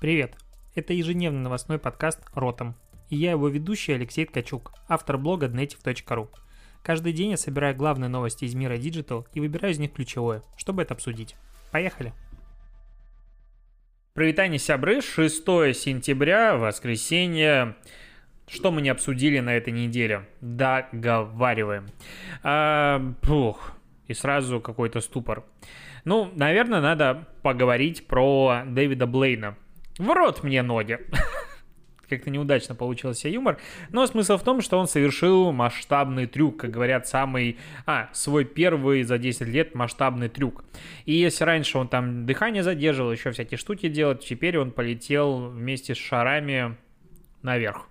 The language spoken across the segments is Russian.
Привет! Это ежедневный новостной подкаст «Ротом». И я его ведущий Алексей Ткачук, автор блога dnetiv.ru. Каждый день я собираю главные новости из мира Digital и выбираю из них ключевое, чтобы это обсудить. Поехали! Привитание, сябры! 6 сентября, воскресенье. Что мы не обсудили на этой неделе? Договариваем. А, пух, и сразу какой-то ступор. Ну, наверное, надо поговорить про Дэвида Блейна. В рот мне ноги. Как-то неудачно получился юмор. Но смысл в том, что он совершил масштабный трюк, как говорят, самый... А, свой первый за 10 лет масштабный трюк. И если раньше он там дыхание задерживал, еще всякие штуки делал, теперь он полетел вместе с шарами наверх.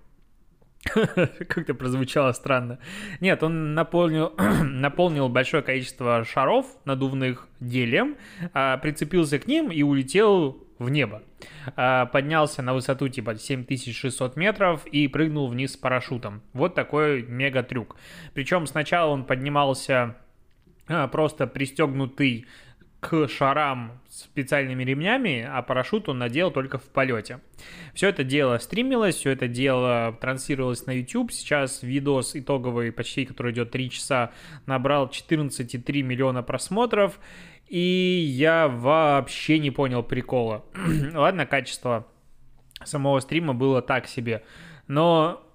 Как-то прозвучало странно. Нет, он наполнил, наполнил большое количество шаров надувных гелем, а, прицепился к ним и улетел в небо. А, поднялся на высоту типа 7600 метров и прыгнул вниз с парашютом. Вот такой мега-трюк. Причем сначала он поднимался а, просто пристегнутый к шарам специальными ремнями, а парашют он надел только в полете. Все это дело стримилось, все это дело транслировалось на YouTube. Сейчас видос итоговый, почти который идет 3 часа, набрал 14,3 миллиона просмотров. И я вообще не понял прикола. Ладно, качество самого стрима было так себе. Но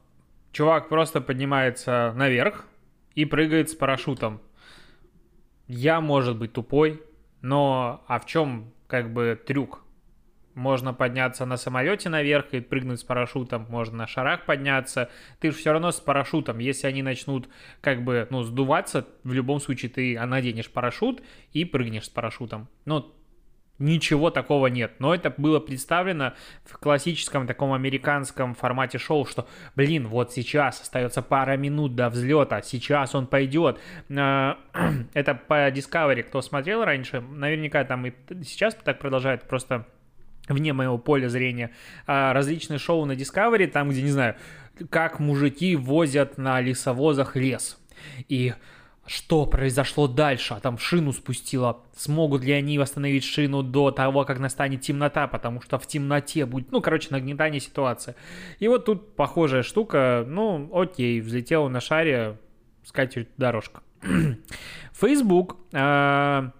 чувак просто поднимается наверх и прыгает с парашютом. Я, может быть, тупой, но а в чем как бы трюк? Можно подняться на самолете наверх и прыгнуть с парашютом, можно на шарах подняться. Ты же все равно с парашютом. Если они начнут как бы, ну, сдуваться, в любом случае ты наденешь парашют и прыгнешь с парашютом. Ну, Ничего такого нет. Но это было представлено в классическом таком американском формате шоу, что, блин, вот сейчас остается пара минут до взлета, сейчас он пойдет. А, это по Discovery, кто смотрел раньше, наверняка там и сейчас так продолжает, просто вне моего поля зрения, а, различные шоу на Discovery, там, где, не знаю, как мужики возят на лесовозах лес. И что произошло дальше, а там шину спустила, смогут ли они восстановить шину до того, как настанет темнота, потому что в темноте будет, ну, короче, нагнетание ситуации. И вот тут похожая штука, ну, окей, взлетела на шаре, скатерть дорожка. Facebook э,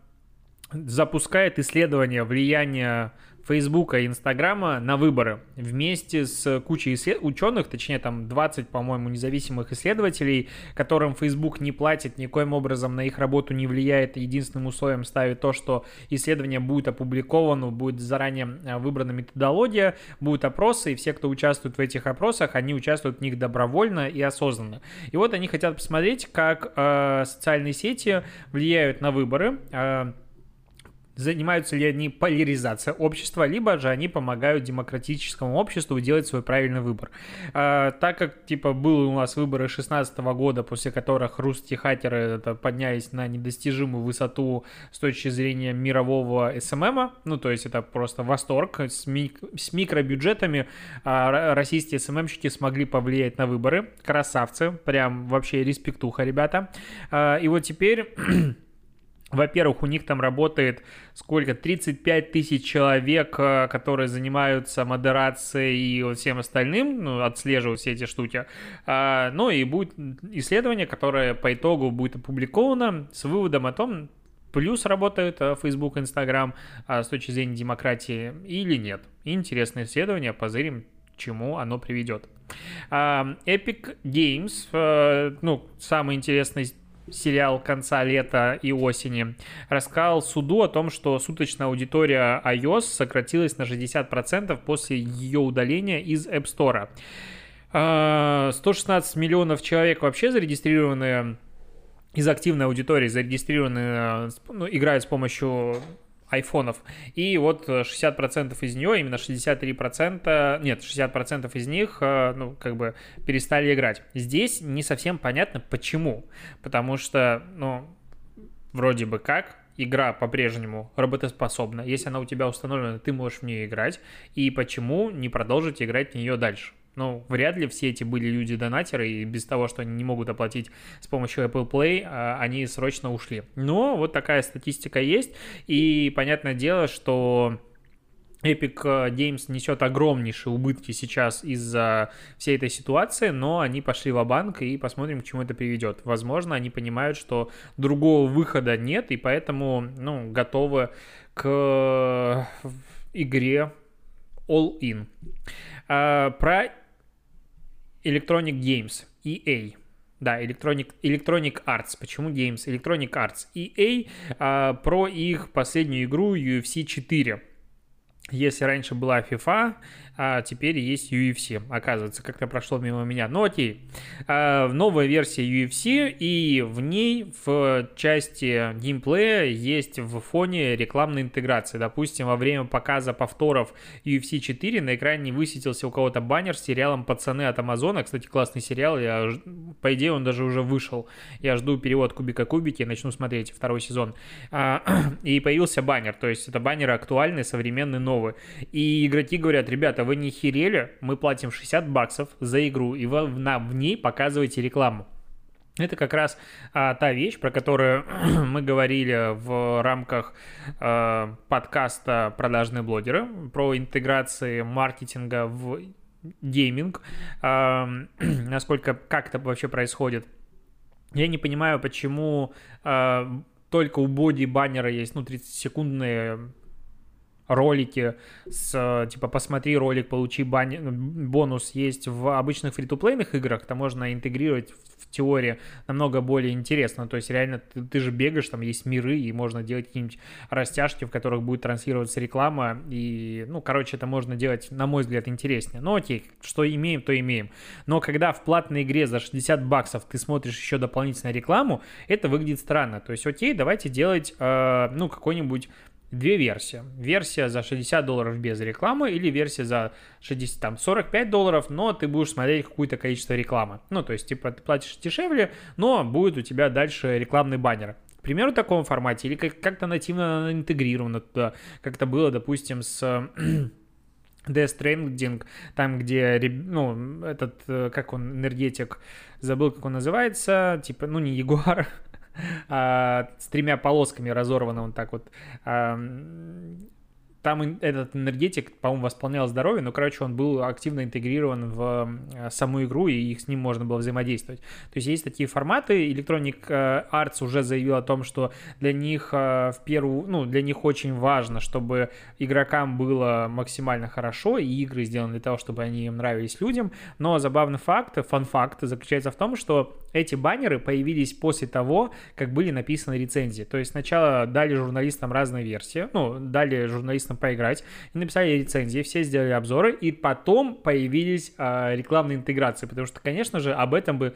запускает исследование влияния Фейсбука и Инстаграма на выборы вместе с кучей ученых, точнее там 20, по-моему, независимых исследователей, которым Facebook не платит, никоим образом на их работу не влияет, единственным условием ставит то, что исследование будет опубликовано, будет заранее а, выбрана методология, будут опросы, и все, кто участвует в этих опросах, они участвуют в них добровольно и осознанно. И вот они хотят посмотреть, как э, социальные сети влияют на выборы, э, занимаются ли они поляризацией общества, либо же они помогают демократическому обществу делать свой правильный выбор. А, так как, типа, был у нас выборы 16 года, после которых русские хакеры это, поднялись на недостижимую высоту с точки зрения мирового СММа, ну, то есть это просто восторг, с, ми- с микробюджетами а, российские СММщики смогли повлиять на выборы, красавцы, прям вообще респектуха, ребята. А, и вот теперь во-первых, у них там работает сколько? 35 тысяч человек, э, которые занимаются модерацией и всем остальным, ну, отслеживают все эти штуки. А, ну и будет исследование, которое по итогу будет опубликовано с выводом о том, плюс работают э, Facebook, Instagram а с точки зрения демократии или нет. Интересное исследование, позырим, чему оно приведет. А, Epic Games, э, ну, самый интересный сериал конца лета и осени, рассказал суду о том, что суточная аудитория iOS сократилась на 60% после ее удаления из App Store. 116 а, миллионов человек вообще зарегистрированы из активной аудитории зарегистрированы, ну, играют с помощью айфонов. И вот 60% из нее, именно 63%, нет, 60% из них, э, ну, как бы перестали играть. Здесь не совсем понятно, почему. Потому что, ну, вроде бы как, игра по-прежнему работоспособна. Если она у тебя установлена, ты можешь в нее играть. И почему не продолжить играть в нее дальше? Ну, вряд ли все эти были люди-донатеры, и без того, что они не могут оплатить с помощью Apple Play, а, они срочно ушли. Но вот такая статистика есть, и понятное дело, что Epic Games несет огромнейшие убытки сейчас из-за всей этой ситуации, но они пошли в банк и посмотрим, к чему это приведет. Возможно, они понимают, что другого выхода нет, и поэтому ну, готовы к игре All-In. А, про Electronic Games, EA. Да, Electronic, Electronic Arts. Почему Games? Electronic Arts. EA а, про их последнюю игру UFC 4. Если раньше была FIFA, а теперь есть UFC. Оказывается, как-то прошло мимо меня. Ну окей. А, новая версия UFC, и в ней в части геймплея есть в фоне рекламной интеграции. Допустим, во время показа повторов UFC 4 на экране высветился у кого-то баннер с сериалом «Пацаны» от Амазона. Кстати, классный сериал. Я, по идее, он даже уже вышел. Я жду перевод Кубика Кубики и начну смотреть второй сезон. А, и появился баннер. То есть это баннеры актуальные, современные, новые. И игроки говорят, ребята, вы не херели, мы платим 60 баксов за игру, и вы в ней показываете рекламу. Это как раз а, та вещь, про которую мы говорили в рамках а, подкаста «Продажные блогеры», про интеграции маркетинга в гейминг, а, насколько, как это вообще происходит. Я не понимаю, почему а, только у боди баннера есть, ну, 30-секундные ролики с, типа, посмотри ролик, получи бани, бонус есть в обычных фри-то-плейных играх, это можно интегрировать в теории намного более интересно, то есть реально ты, ты же бегаешь, там есть миры, и можно делать какие-нибудь растяжки, в которых будет транслироваться реклама, и, ну, короче, это можно делать, на мой взгляд, интереснее. Ну, окей, что имеем, то имеем. Но когда в платной игре за 60 баксов ты смотришь еще дополнительную рекламу, это выглядит странно. То есть, окей, давайте делать, э, ну, какой-нибудь две версии. Версия за 60 долларов без рекламы или версия за 60, там, 45 долларов, но ты будешь смотреть какое-то количество рекламы. Ну, то есть, типа, ты платишь дешевле, но будет у тебя дальше рекламный баннер. К примеру, в таком формате или как- то нативно интегрировано туда, как это было, допустим, с Death Stranding, там, где, ну, этот, э, как он, энергетик, забыл, как он называется, типа, ну, не Ягуар, с тремя полосками разорвано он так вот. Там этот энергетик, по-моему, восполнял здоровье, но, короче, он был активно интегрирован в э, саму игру, и их с ним можно было взаимодействовать. То есть есть такие форматы. Electronic э, Arts уже заявил о том, что для них э, в первую, ну, для них очень важно, чтобы игрокам было максимально хорошо, и игры сделаны для того, чтобы они им нравились людям. Но забавный факт, фан-факт заключается в том, что эти баннеры появились после того, как были написаны рецензии. То есть сначала дали журналистам разные версии, ну, дали журналистам поиграть, и написали рецензии, все сделали обзоры, и потом появились э, рекламные интеграции, потому что, конечно же, об этом бы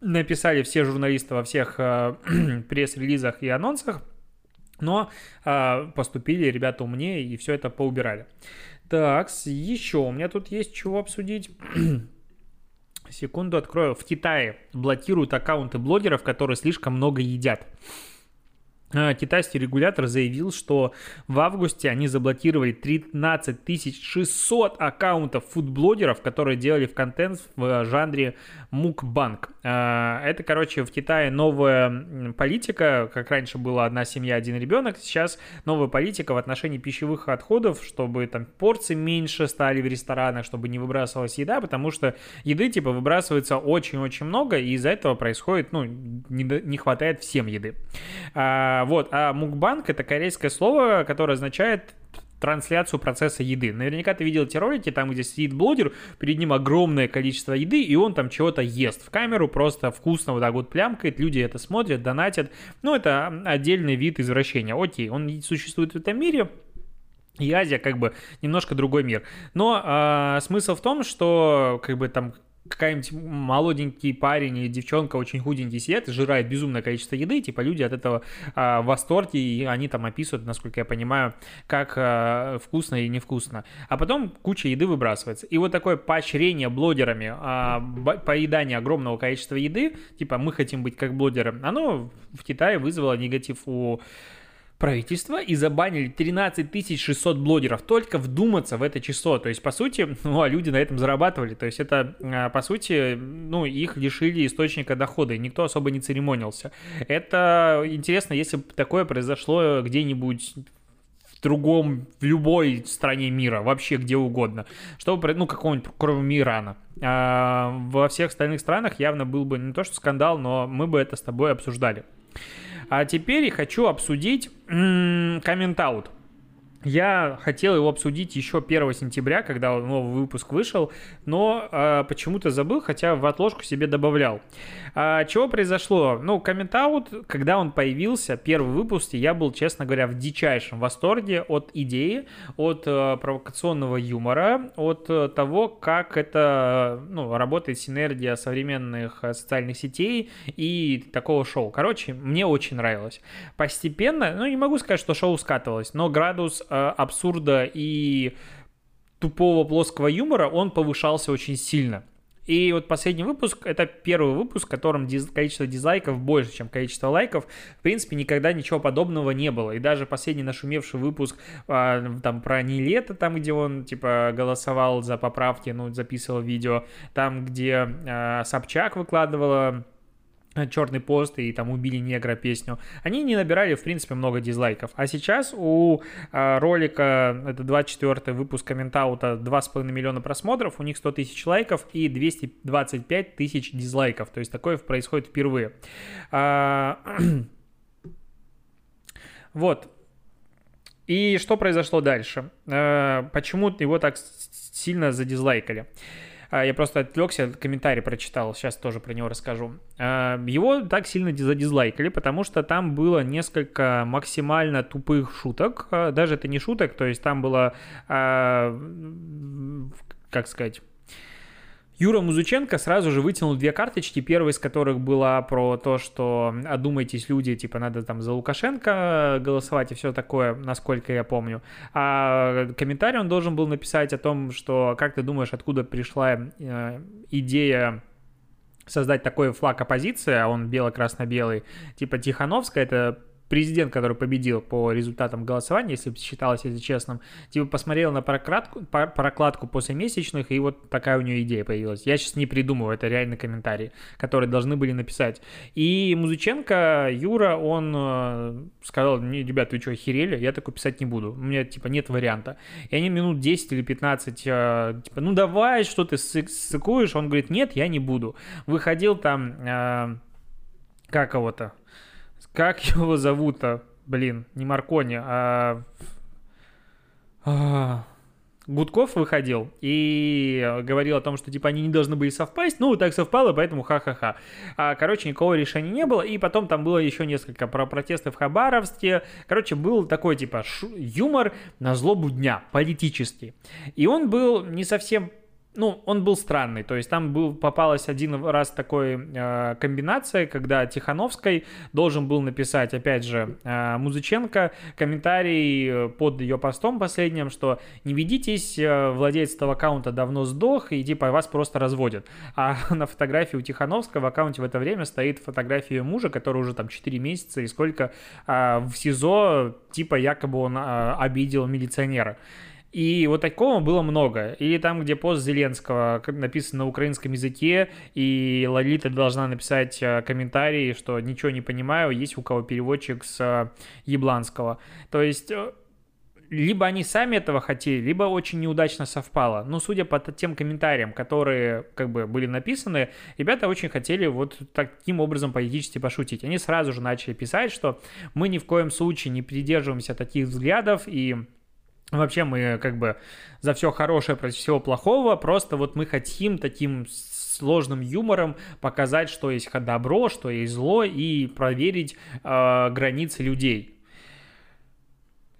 написали все журналисты во всех э, пресс-релизах и анонсах, но э, поступили ребята умнее и все это поубирали. Так, еще у меня тут есть чего обсудить. Секунду открою. В Китае блокируют аккаунты блогеров, которые слишком много едят. А, китайский регулятор заявил, что в августе они заблокировали 13 600 аккаунтов фудблогеров, которые делали в контент в жанре мукбанк. А, это, короче, в Китае новая политика, как раньше была одна семья, один ребенок, сейчас новая политика в отношении пищевых отходов, чтобы там порции меньше стали в ресторанах, чтобы не выбрасывалась еда, потому что еды, типа, выбрасывается очень-очень много, и из-за этого происходит, ну, не, не хватает всем еды. А, вот, а мукбанк это корейское слово, которое означает трансляцию процесса еды. Наверняка ты видел эти ролики, там, где сидит блогер, перед ним огромное количество еды, и он там чего-то ест в камеру, просто вкусно вот так вот плямкает, люди это смотрят, донатят. Ну, это отдельный вид извращения. Окей, он существует в этом мире, и Азия как бы немножко другой мир. Но э, смысл в том, что как бы там какая-нибудь молоденький парень или девчонка очень худенький сидят и жирает безумное количество еды, типа люди от этого а, в восторге, и они там описывают, насколько я понимаю, как а, вкусно и невкусно. А потом куча еды выбрасывается. И вот такое поощрение блогерами а, поедания огромного количества еды, типа мы хотим быть как блогеры, оно в Китае вызвало негатив у правительства и забанили 13 600 блогеров. Только вдуматься в это число. То есть, по сути, ну, а люди на этом зарабатывали. То есть, это, а, по сути, ну, их лишили источника дохода, и никто особо не церемонился. Это интересно, если бы такое произошло где-нибудь другом, в любой стране мира, вообще где угодно, чтобы, ну, какого-нибудь, кроме Ирана. А во всех остальных странах явно был бы не то что скандал, но мы бы это с тобой обсуждали. А теперь я хочу обсудить коммент-аут. Я хотел его обсудить еще 1 сентября, когда новый выпуск вышел, но э, почему-то забыл, хотя в отложку себе добавлял. А, чего произошло? Ну, комментаут, когда он появился, первый выпуск, я был, честно говоря, в дичайшем восторге от идеи, от э, провокационного юмора, от э, того, как это ну, работает синергия современных э, социальных сетей и такого шоу. Короче, мне очень нравилось. Постепенно, ну, не могу сказать, что шоу скатывалось, но градус абсурда и тупого плоского юмора, он повышался очень сильно. И вот последний выпуск, это первый выпуск, в котором диз, количество дизлайков больше, чем количество лайков. В принципе, никогда ничего подобного не было. И даже последний нашумевший выпуск а, там про Нилета, там, где он, типа, голосовал за поправки, ну, записывал видео, там, где а, Собчак выкладывала черный пост и там убили негра песню, они не набирали, в принципе, много дизлайков. А сейчас у э, ролика, это 24 выпуск комментаута, 2,5 миллиона просмотров, у них 100 тысяч лайков и 225 тысяч дизлайков. То есть такое происходит впервые. А, вот. И что произошло дальше? А, почему его так сильно задизлайкали? А, я просто отвлекся, комментарий прочитал, сейчас тоже про него расскажу. А, его так сильно задизлайкали, потому что там было несколько максимально тупых шуток. А, даже это не шуток, то есть там было, как сказать, Юра Музыченко сразу же вытянул две карточки, первая из которых была про то, что одумайтесь, люди, типа, надо там за Лукашенко голосовать и все такое, насколько я помню. А комментарий он должен был написать о том, что, как ты думаешь, откуда пришла э, идея создать такой флаг оппозиции, а он бело-красно-белый, типа Тихановская, это президент, который победил по результатам голосования, если бы считалось, если честным, типа посмотрел на прокладку, прокладку после месячных, и вот такая у нее идея появилась. Я сейчас не придумываю, это реальный комментарий, который должны были написать. И Музыченко, Юра, он э, сказал, не, ребят, вы что, охерели? Я такой писать не буду, у меня, типа, нет варианта. И они минут 10 или 15, э, типа, ну давай, что ты ссыкуешь? Он говорит, нет, я не буду. Выходил там, э, как кого-то, как его зовут-то? Блин, не Маркони, а... а... Гудков выходил и говорил о том, что типа они не должны были совпасть, ну так совпало, поэтому ха-ха-ха. А, короче, никакого решения не было, и потом там было еще несколько про протесты в Хабаровске. Короче, был такой типа юмор на злобу дня, политический. И он был не совсем ну, он был странный, то есть там был, попалась один раз такой э, комбинация, когда Тихановской должен был написать, опять же, э, Музыченко комментарий э, под ее постом последним, что не ведитесь, э, владелец этого аккаунта давно сдох, и типа вас просто разводят. А на фотографии у Тихановской в аккаунте в это время стоит фотография ее мужа, который уже там 4 месяца и сколько э, в СИЗО, типа якобы он э, обидел милиционера. И вот такого было много. Или там, где пост Зеленского написан на украинском языке, и Лолита должна написать э, комментарий, что ничего не понимаю, есть у кого переводчик с э, Ябланского. То есть э, либо они сами этого хотели, либо очень неудачно совпало. Но судя по тем комментариям, которые как бы были написаны, ребята очень хотели вот таким образом политически пошутить. Они сразу же начали писать, что мы ни в коем случае не придерживаемся таких взглядов и Вообще мы как бы за все хорошее против всего плохого, просто вот мы хотим таким сложным юмором показать, что есть добро, что есть зло и проверить э, границы людей.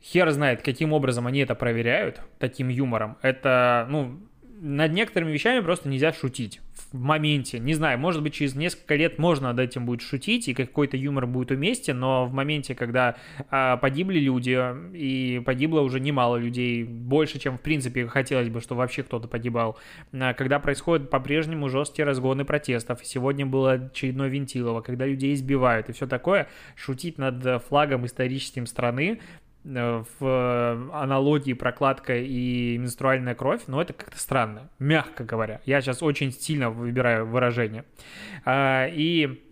Хер знает, каким образом они это проверяют, таким юмором. Это, ну, над некоторыми вещами просто нельзя шутить в моменте. Не знаю, может быть, через несколько лет можно над этим будет шутить, и какой-то юмор будет уместен, но в моменте, когда а, погибли люди, и погибло уже немало людей, больше, чем, в принципе, хотелось бы, что вообще кто-то погибал, а, когда происходят по-прежнему жесткие разгоны протестов, сегодня было очередной Вентилово, когда людей избивают и все такое, шутить над флагом историческим страны Э, в э, аналогии прокладка и менструальная кровь, но это как-то странно, мягко говоря. Я сейчас очень сильно выбираю выражение. А, и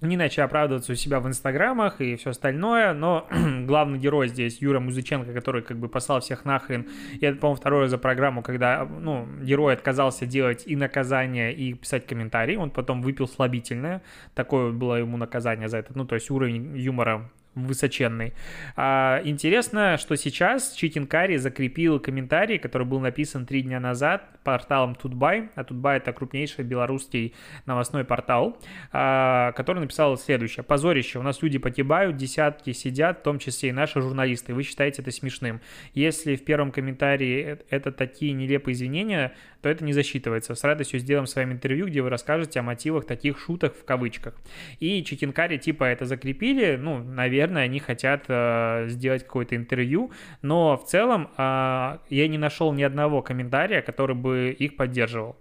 не начали оправдываться у себя в инстаграмах и все остальное, но главный герой здесь Юра Музыченко, который как бы послал всех нахрен, и это, по-моему, второе за программу, когда, ну, герой отказался делать и наказание, и писать комментарии, он потом выпил слабительное, такое было ему наказание за это, ну, то есть уровень юмора высоченный. А, интересно, что сейчас Читинкари закрепил комментарий, который был написан три дня назад порталом Тутбай, а Тутбай это крупнейший белорусский новостной портал, а, который написал следующее. Позорище, у нас люди погибают, десятки сидят, в том числе и наши журналисты. Вы считаете это смешным. Если в первом комментарии это такие нелепые извинения, то это не засчитывается. С радостью сделаем с вами интервью, где вы расскажете о мотивах таких шуток в кавычках. И Читинкари типа это закрепили, ну, наверное, они хотят э, сделать какое-то интервью, но в целом э, я не нашел ни одного комментария, который бы их поддерживал.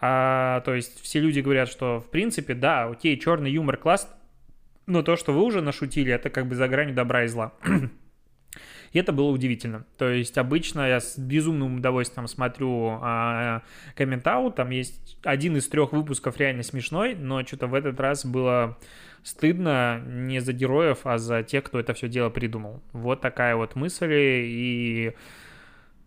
А, то есть все люди говорят, что в принципе, да, окей, черный юмор класс, но то, что вы уже нашутили, это как бы за гранью добра и зла. И это было удивительно. То есть обычно я с безумным удовольствием смотрю а, комментау, там есть один из трех выпусков реально смешной, но что-то в этот раз было стыдно не за героев, а за тех, кто это все дело придумал. Вот такая вот мысль, и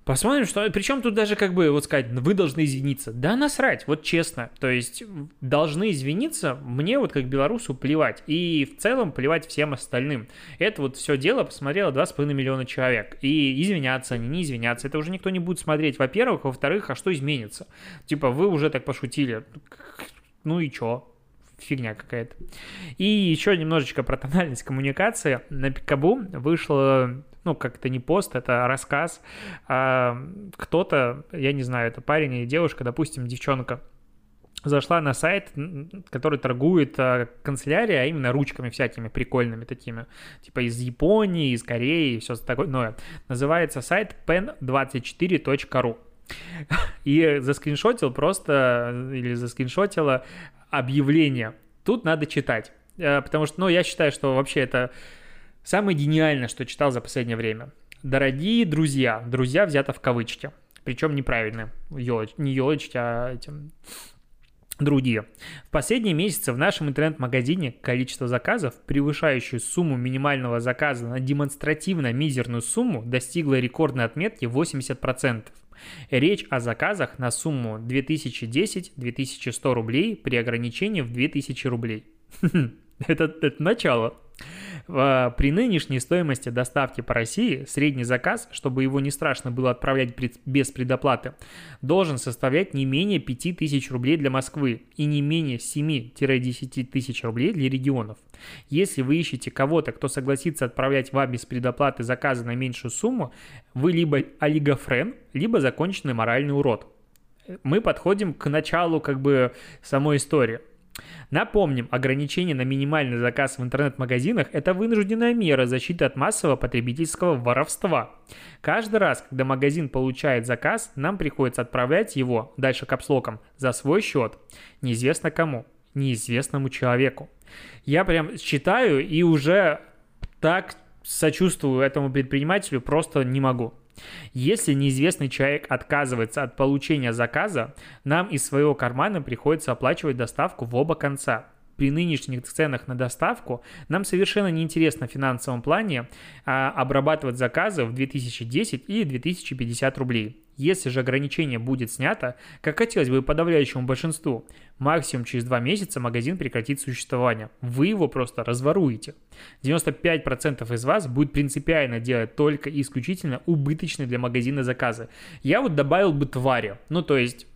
Посмотрим, что... Причем тут даже как бы вот сказать, вы должны извиниться. Да насрать, вот честно. То есть должны извиниться, мне вот как белорусу плевать. И в целом плевать всем остальным. Это вот все дело посмотрело 2,5 миллиона человек. И извиняться они, не извиняться. Это уже никто не будет смотреть, во-первых. Во-вторых, а что изменится? Типа вы уже так пошутили. Ну и чё? Фигня какая-то. И еще немножечко про тональность коммуникации. На Пикабу вышло ну, как это не пост, это рассказ. А, кто-то, я не знаю, это парень или девушка, допустим, девчонка, зашла на сайт, который торгует а, канцелярией, а именно ручками всякими прикольными такими, типа из Японии, из Кореи и все такое. Называется сайт pen24.ru. И заскриншотил просто, или заскриншотила объявление. Тут надо читать. Э, потому что, ну, я считаю, что вообще это Самое гениальное, что читал за последнее время. Дорогие друзья, друзья взято в кавычки, причем неправильно, елоч, не елочки, а этим другие. В последние месяцы в нашем интернет-магазине количество заказов, превышающее сумму минимального заказа на демонстративно мизерную сумму, достигло рекордной отметки 80%. Речь о заказах на сумму 2010-2100 рублей при ограничении в 2000 рублей. Это, начало. При нынешней стоимости доставки по России средний заказ, чтобы его не страшно было отправлять без предоплаты, должен составлять не менее 5000 рублей для Москвы и не менее 7-10 тысяч рублей для регионов. Если вы ищете кого-то, кто согласится отправлять вам без предоплаты заказы на меньшую сумму, вы либо олигофрен, либо законченный моральный урод. Мы подходим к началу как бы самой истории. Напомним, ограничение на минимальный заказ в интернет-магазинах – это вынужденная мера защиты от массового потребительского воровства. Каждый раз, когда магазин получает заказ, нам приходится отправлять его, дальше капслоком, за свой счет. Неизвестно кому, неизвестному человеку. Я прям читаю и уже так сочувствую этому предпринимателю просто не могу. Если неизвестный человек отказывается от получения заказа, нам из своего кармана приходится оплачивать доставку в оба конца при нынешних ценах на доставку нам совершенно неинтересно в финансовом плане а, обрабатывать заказы в 2010 или 2050 рублей. Если же ограничение будет снято, как хотелось бы подавляющему большинству, максимум через два месяца магазин прекратит существование. Вы его просто разворуете. 95% из вас будет принципиально делать только и исключительно убыточные для магазина заказы. Я вот добавил бы твари. Ну, то есть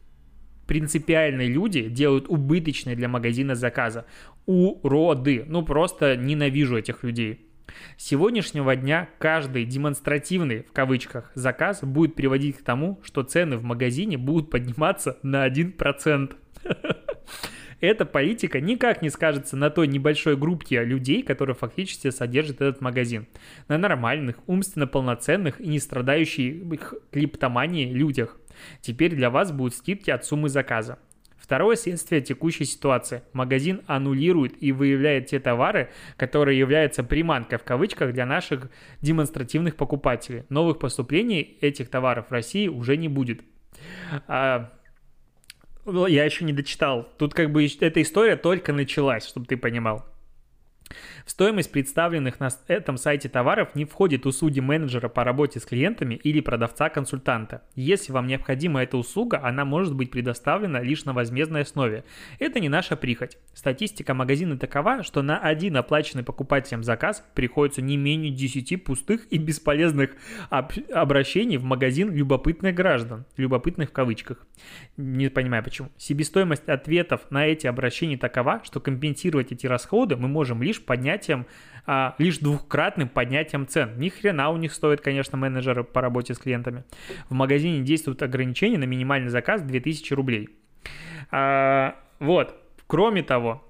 принципиальные люди делают убыточные для магазина заказа. Уроды. Ну, просто ненавижу этих людей. С сегодняшнего дня каждый демонстративный, в кавычках, заказ будет приводить к тому, что цены в магазине будут подниматься на 1%. Эта политика никак не скажется на той небольшой группе людей, которые фактически содержат этот магазин. На нормальных, умственно полноценных и не страдающих клиптоманией людях. Теперь для вас будут скидки от суммы заказа. Второе следствие текущей ситуации. Магазин аннулирует и выявляет те товары, которые являются приманкой в кавычках для наших демонстративных покупателей. Новых поступлений этих товаров в России уже не будет. А, я еще не дочитал. Тут как бы эта история только началась, чтобы ты понимал. В стоимость представленных на этом сайте товаров не входит услуги менеджера по работе с клиентами или продавца-консультанта. Если вам необходима эта услуга, она может быть предоставлена лишь на возмездной основе. Это не наша прихоть. Статистика магазина такова, что на один оплаченный покупателем заказ приходится не менее 10 пустых и бесполезных об- обращений в магазин любопытных граждан. Любопытных в кавычках. Не понимаю почему. Себестоимость ответов на эти обращения такова, что компенсировать эти расходы мы можем лишь поднятием, а, лишь двухкратным поднятием цен. Ни хрена у них стоит, конечно, менеджеры по работе с клиентами. В магазине действуют ограничения на минимальный заказ 2000 рублей. А, вот. Кроме того,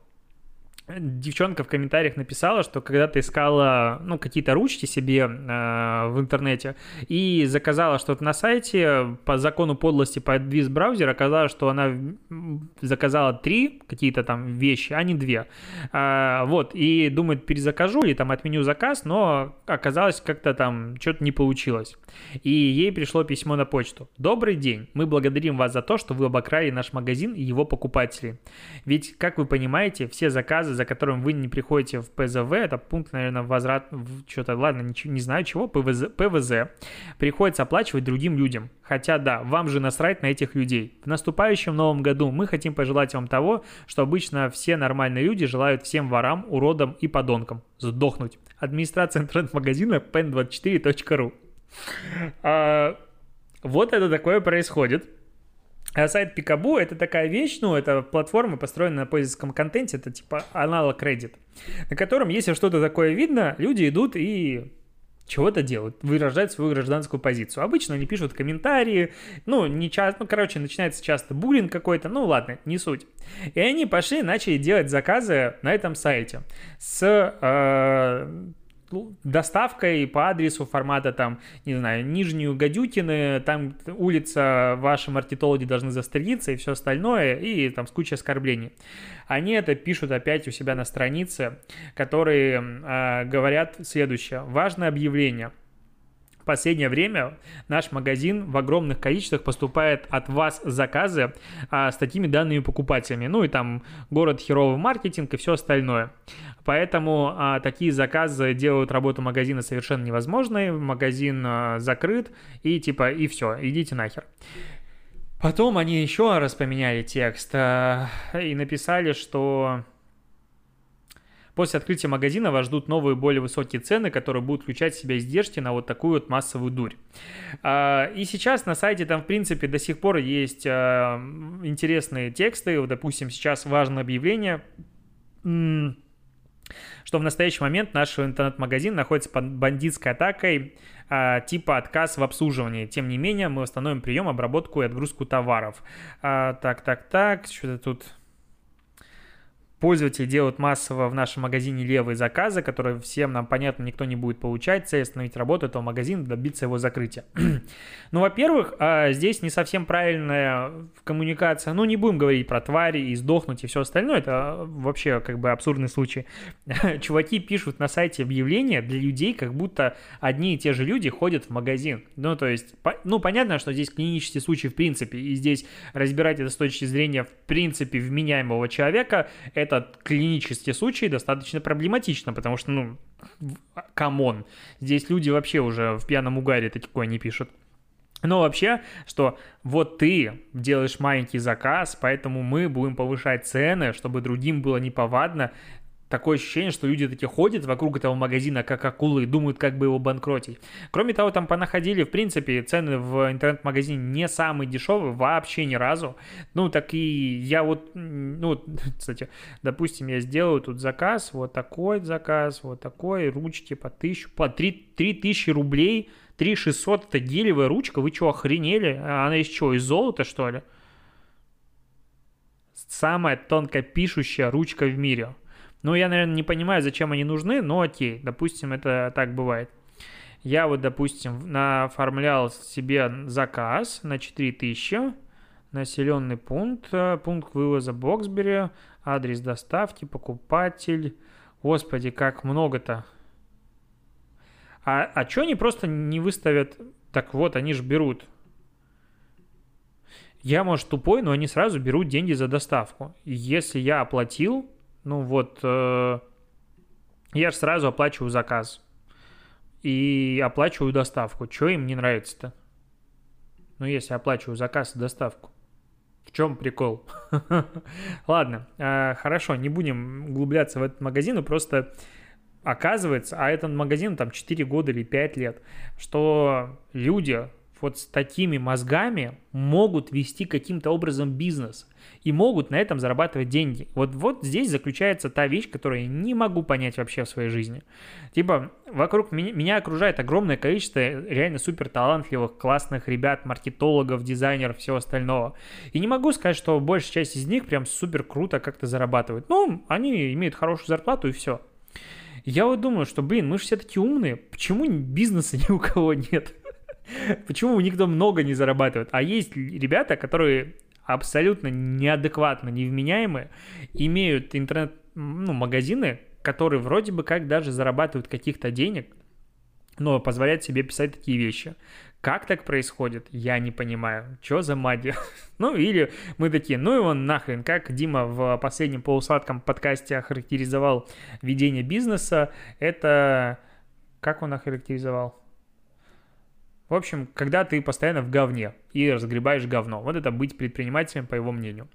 девчонка в комментариях написала, что когда ты искала, ну, какие-то ручки себе э, в интернете и заказала что-то на сайте, по закону подлости по AdWiz браузер оказалось, что она заказала три какие-то там вещи, а не две. А, вот, и думает, перезакажу или там отменю заказ, но оказалось как-то там что-то не получилось. И ей пришло письмо на почту. Добрый день, мы благодарим вас за то, что вы обокрали наш магазин и его покупателей. Ведь, как вы понимаете, все заказы за которым вы не приходите в ПЗВ, это пункт, наверное, возврат, что-то, ладно, ничего, не знаю чего, ПВЗ, ПВЗ, приходится оплачивать другим людям. Хотя, да, вам же насрать на этих людей. В наступающем новом году мы хотим пожелать вам того, что обычно все нормальные люди желают всем ворам, уродам и подонкам. Сдохнуть. Администрация интернет-магазина pen24.ru а, Вот это такое происходит. А сайт Пикабу это такая вещь, ну, это платформа, построенная на пользовательском контенте, это типа аналог Reddit, на котором, если что-то такое видно, люди идут и чего-то делают, выражают свою гражданскую позицию. Обычно они пишут комментарии, ну, не часто, ну, короче, начинается часто буллинг какой-то, ну, ладно, не суть. И они пошли, начали делать заказы на этом сайте с э, доставкой по адресу формата там, не знаю, Нижнюю Гадютины, там улица, ваши мартитологи должны застрелиться и все остальное, и там с кучей оскорблений. Они это пишут опять у себя на странице, которые э, говорят следующее. Важное объявление – в последнее время наш магазин в огромных количествах поступает от вас заказы а, с такими данными покупателями. Ну и там город херовый маркетинг и все остальное. Поэтому а, такие заказы делают работу магазина совершенно невозможной. Магазин а, закрыт и типа и все, идите нахер. Потом они еще раз поменяли текст а, и написали, что После открытия магазина вас ждут новые более высокие цены, которые будут включать в себя издержки на вот такую вот массовую дурь. А, и сейчас на сайте там, в принципе, до сих пор есть а, интересные тексты. Вот, допустим, сейчас важное объявление что в настоящий момент наш интернет-магазин находится под бандитской атакой а, типа отказ в обслуживании. Тем не менее, мы восстановим прием, обработку и отгрузку товаров. А, так, так, так, что-то тут пользователи делают массово в нашем магазине левые заказы, которые всем нам, понятно, никто не будет получать, цель остановить работу этого магазина, добиться его закрытия. ну, во-первых, а, здесь не совсем правильная коммуникация. Ну, не будем говорить про твари и сдохнуть и все остальное, это вообще как бы абсурдный случай. Чуваки пишут на сайте объявления для людей, как будто одни и те же люди ходят в магазин. Ну, то есть, ну, понятно, что здесь клинический случай в принципе, и здесь разбирать это с точки зрения в принципе вменяемого человека, это этот клинический случай достаточно проблематично, потому что, ну, come on, здесь люди вообще уже в пьяном угаре такое не пишут. Но вообще, что вот ты делаешь маленький заказ, поэтому мы будем повышать цены, чтобы другим было неповадно такое ощущение, что люди такие ходят вокруг этого магазина, как акулы, и думают, как бы его банкротить. Кроме того, там понаходили, в принципе, цены в интернет-магазине не самые дешевые вообще ни разу. Ну, так и я вот, ну, кстати, допустим, я сделаю тут заказ, вот такой заказ, вот такой, ручки по тысячу, по три, три тысячи рублей, 3 600 это гелевая ручка, вы что, охренели? Она из чего, из золота, что ли? Самая тонко пишущая ручка в мире. Ну, я, наверное, не понимаю, зачем они нужны, но окей, допустим, это так бывает. Я вот, допустим, оформлял себе заказ на 4000, населенный пункт, э, пункт вывоза Боксбери, адрес доставки, покупатель. Господи, как много-то. А, а что они просто не выставят? Так вот, они же берут. Я, может, тупой, но они сразу берут деньги за доставку. Если я оплатил, ну вот, э, я же сразу оплачиваю заказ и оплачиваю доставку. Что им не нравится-то? Ну, если оплачиваю заказ и доставку. В чем прикол? Ладно, э, хорошо, не будем углубляться в этот магазин, но просто оказывается, а этот магазин там 4 года или 5 лет, что люди вот с такими мозгами могут вести каким-то образом бизнес и могут на этом зарабатывать деньги. Вот, вот здесь заключается та вещь, которую я не могу понять вообще в своей жизни. Типа, вокруг меня, меня окружает огромное количество реально супер талантливых, классных ребят, маркетологов, дизайнеров, всего остального. И не могу сказать, что большая часть из них прям супер круто как-то зарабатывает. Ну, они имеют хорошую зарплату и все. Я вот думаю, что, блин, мы же все такие умные, почему бизнеса ни у кого нет? Почему никто много не зарабатывает? А есть ребята, которые абсолютно неадекватно невменяемые, имеют интернет-магазины, ну, которые вроде бы как даже зарабатывают каких-то денег, но позволяют себе писать такие вещи. Как так происходит, я не понимаю. Что за магия? ну, или мы такие, ну его нахрен, как Дима в последнем полусладком подкасте охарактеризовал ведение бизнеса, это... Как он охарактеризовал? В общем, когда ты постоянно в говне и разгребаешь говно. Вот это быть предпринимателем, по его мнению.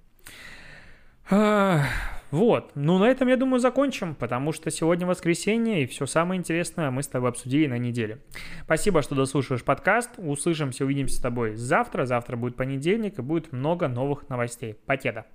Вот, ну на этом, я думаю, закончим, потому что сегодня воскресенье, и все самое интересное мы с тобой обсудили на неделе. Спасибо, что дослушиваешь подкаст, услышимся, увидимся с тобой завтра, завтра будет понедельник, и будет много новых новостей. Покеда!